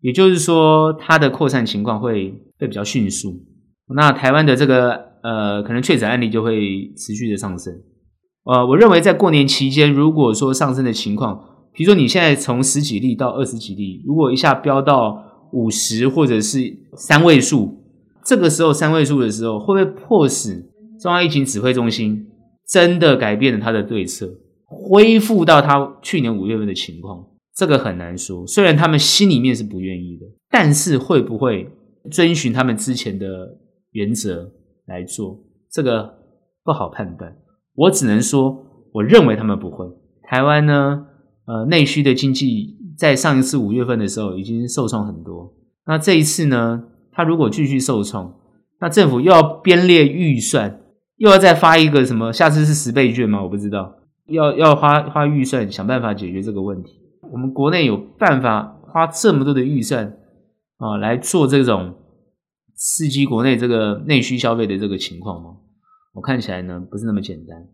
[SPEAKER 2] 也就是说它的扩散情况会会比较迅速。那台湾的这个呃，可能确诊案例就会持续的上升。呃，我认为在过年期间，如果说上升的情况，比如说你现在从十几例到二十几例，如果一下飙到五十或者是三位数，这个时候三位数的时候，会不会迫使中央疫情指挥中心真的改变了他的对策，恢复到他去年五月份的情况？这个很难说。虽然他们心里面是不愿意的，但是会不会遵循他们之前的原则来做？这个不好判断。我只能说，我认为他们不会。台湾呢，呃，内需的经济。在上一次五月份的时候，已经受创很多。那这一次呢，它如果继续受创，那政府又要编列预算，又要再发一个什么？下次是十倍券吗？我不知道。要要花花预算，想办法解决这个问题。我们国内有办法花这么多的预算啊，来做这种刺激国内这个内需消费的这个情况吗？我看起来呢，不是那么简单。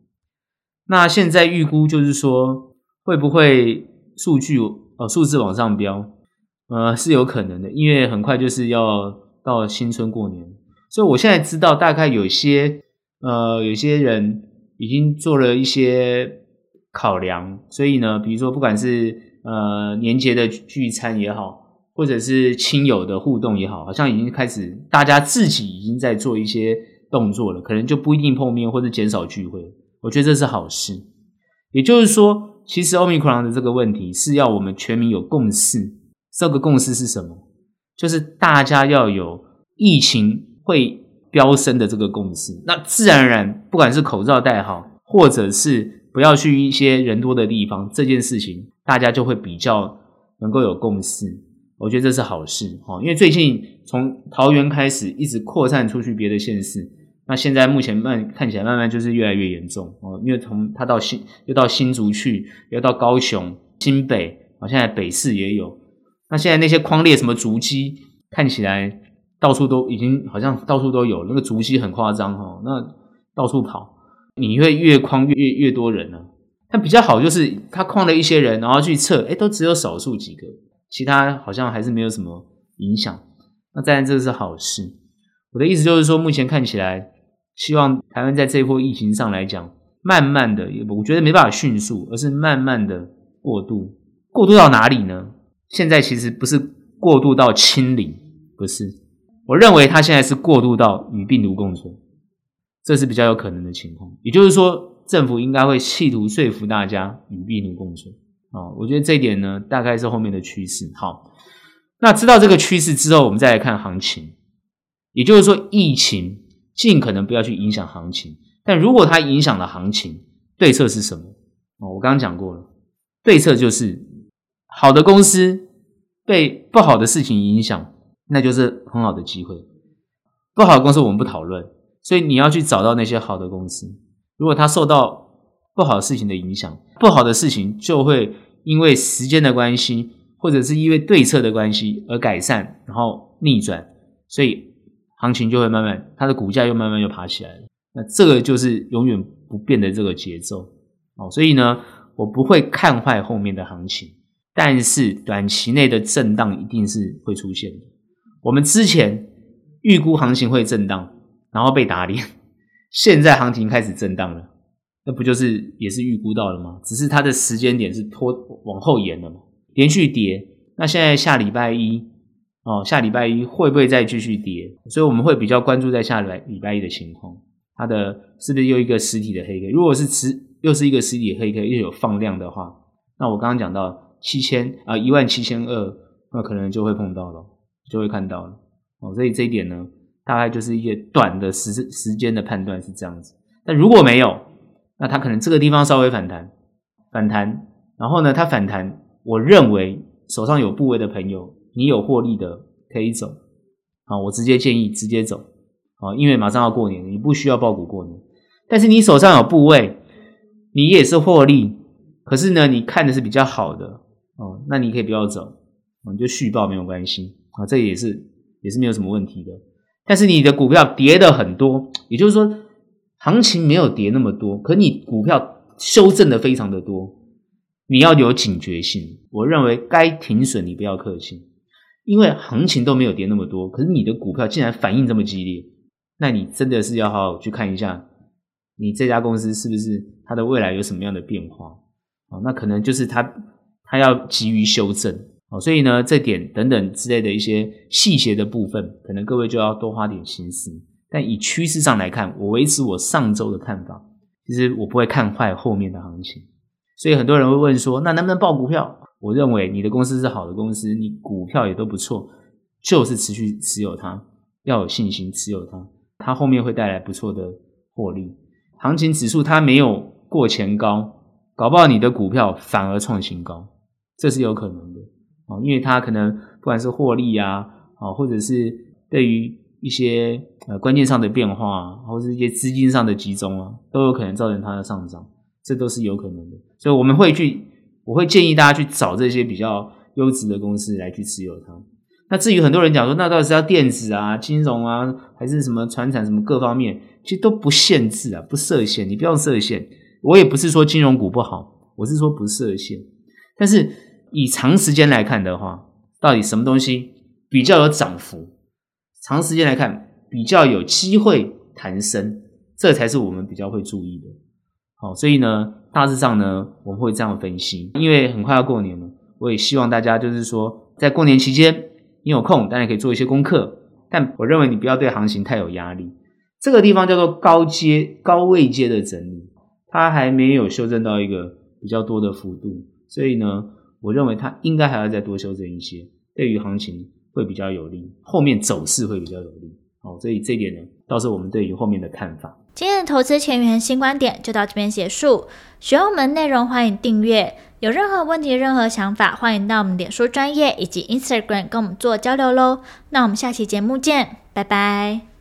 [SPEAKER 2] 那现在预估就是说，会不会数据？哦，数字往上飙，呃，是有可能的，因为很快就是要到新春过年，所以我现在知道大概有些呃，有些人已经做了一些考量，所以呢，比如说不管是呃年节的聚餐也好，或者是亲友的互动也好，好像已经开始大家自己已经在做一些动作了，可能就不一定碰面或者减少聚会，我觉得这是好事，也就是说。其实 Omicron 的这个问题是要我们全民有共识，这个共识是什么？就是大家要有疫情会飙升的这个共识。那自然而然，不管是口罩戴好，或者是不要去一些人多的地方，这件事情大家就会比较能够有共识。我觉得这是好事，因为最近从桃园开始一直扩散出去别的县市，那现在目前慢看起来慢慢就是越来越严重哦，因为从他到新又到新竹去，又到高雄、新北，好现在北市也有。那现在那些框列什么足迹，看起来到处都已经好像到处都有，那个足迹很夸张哈，那到处跑，你会越框越越越多人呢、啊。但比较好就是他框了一些人，然后去测，诶都只有少数几个，其他好像还是没有什么影响。那当然这个是好事。我的意思就是说，目前看起来，希望台湾在这一波疫情上来讲，慢慢的，我觉得没办法迅速，而是慢慢的过渡。过渡到哪里呢？现在其实不是过渡到清零，不是。我认为它现在是过渡到与病毒共存，这是比较有可能的情况。也就是说，政府应该会企图说服大家与病毒共存。啊，我觉得这一点呢，大概是后面的趋势。好，那知道这个趋势之后，我们再来看行情。也就是说，疫情尽可能不要去影响行情，但如果它影响了行情，对策是什么？哦，我刚刚讲过了，对策就是好的公司被不好的事情影响，那就是很好的机会。不好的公司我们不讨论，所以你要去找到那些好的公司。如果它受到不好的事情的影响，不好的事情就会因为时间的关系，或者是因为对策的关系而改善，然后逆转，所以。行情就会慢慢，它的股价又慢慢又爬起来了。那这个就是永远不变的这个节奏哦。所以呢，我不会看坏后面的行情，但是短期内的震荡一定是会出现的。我们之前预估行情会震荡，然后被打脸，现在行情开始震荡了，那不就是也是预估到了吗？只是它的时间点是拖往后延了嘛，连续跌。那现在下礼拜一。哦，下礼拜一会不会再继续跌？所以我们会比较关注在下礼拜礼拜一的情况，它的是不是又一个实体的黑 K？如果是持又是一个实体的黑 K，又有放量的话，那我刚刚讲到七千啊一万七千二，那可能就会碰到了，就会看到了。哦，所以这一点呢，大概就是一些短的时时间的判断是这样子。但如果没有，那它可能这个地方稍微反弹，反弹，然后呢，它反弹，我认为手上有部位的朋友。你有获利的可以走，好，我直接建议直接走，好，因为马上要过年，你不需要报股过年。但是你手上有部位，你也是获利，可是呢，你看的是比较好的，哦，那你可以不要走，你就续报没有关系，啊，这也是也是没有什么问题的。但是你的股票跌的很多，也就是说行情没有跌那么多，可你股票修正的非常的多，你要有警觉性。我认为该停损，你不要客气。因为行情都没有跌那么多，可是你的股票竟然反应这么激烈，那你真的是要好好去看一下，你这家公司是不是它的未来有什么样的变化啊？那可能就是它它要急于修正哦，所以呢，这点等等之类的一些细节的部分，可能各位就要多花点心思。但以趋势上来看，我维持我上周的看法，其实我不会看坏后面的行情。所以很多人会问说，那能不能报股票？我认为你的公司是好的公司，你股票也都不错，就是持续持有它，要有信心持有它，它后面会带来不错的获利。行情指数它没有过前高，搞不好你的股票反而创新高，这是有可能的啊，因为它可能不管是获利啊，啊，或者是对于一些呃关键上的变化，或者是一些资金上的集中啊，都有可能造成它的上涨，这都是有可能的，所以我们会去。我会建议大家去找这些比较优质的公司来去持有它。那至于很多人讲说，那到底是要电子啊、金融啊，还是什么传产什么各方面，其实都不限制啊，不设限，你不要设限。我也不是说金融股不好，我是说不设限。但是以长时间来看的话，到底什么东西比较有涨幅？长时间来看比较有机会弹升，这才是我们比较会注意的。好，所以呢。大致上呢，我们会这样分析，因为很快要过年了，我也希望大家就是说，在过年期间，你有空，当然可以做一些功课，但我认为你不要对行情太有压力。这个地方叫做高阶、高位阶的整理，它还没有修正到一个比较多的幅度，所以呢，我认为它应该还要再多修正一些，对于行情会比较有利，后面走势会比较有利。好，所以这一点呢，倒是我们对于后面的看法。
[SPEAKER 1] 今天的投资前沿新观点就到这边结束。喜欢我们内容，欢迎订阅。有任何问题、任何想法，欢迎到我们脸书专业以及 Instagram 跟我们做交流喽。那我们下期节目见，拜拜。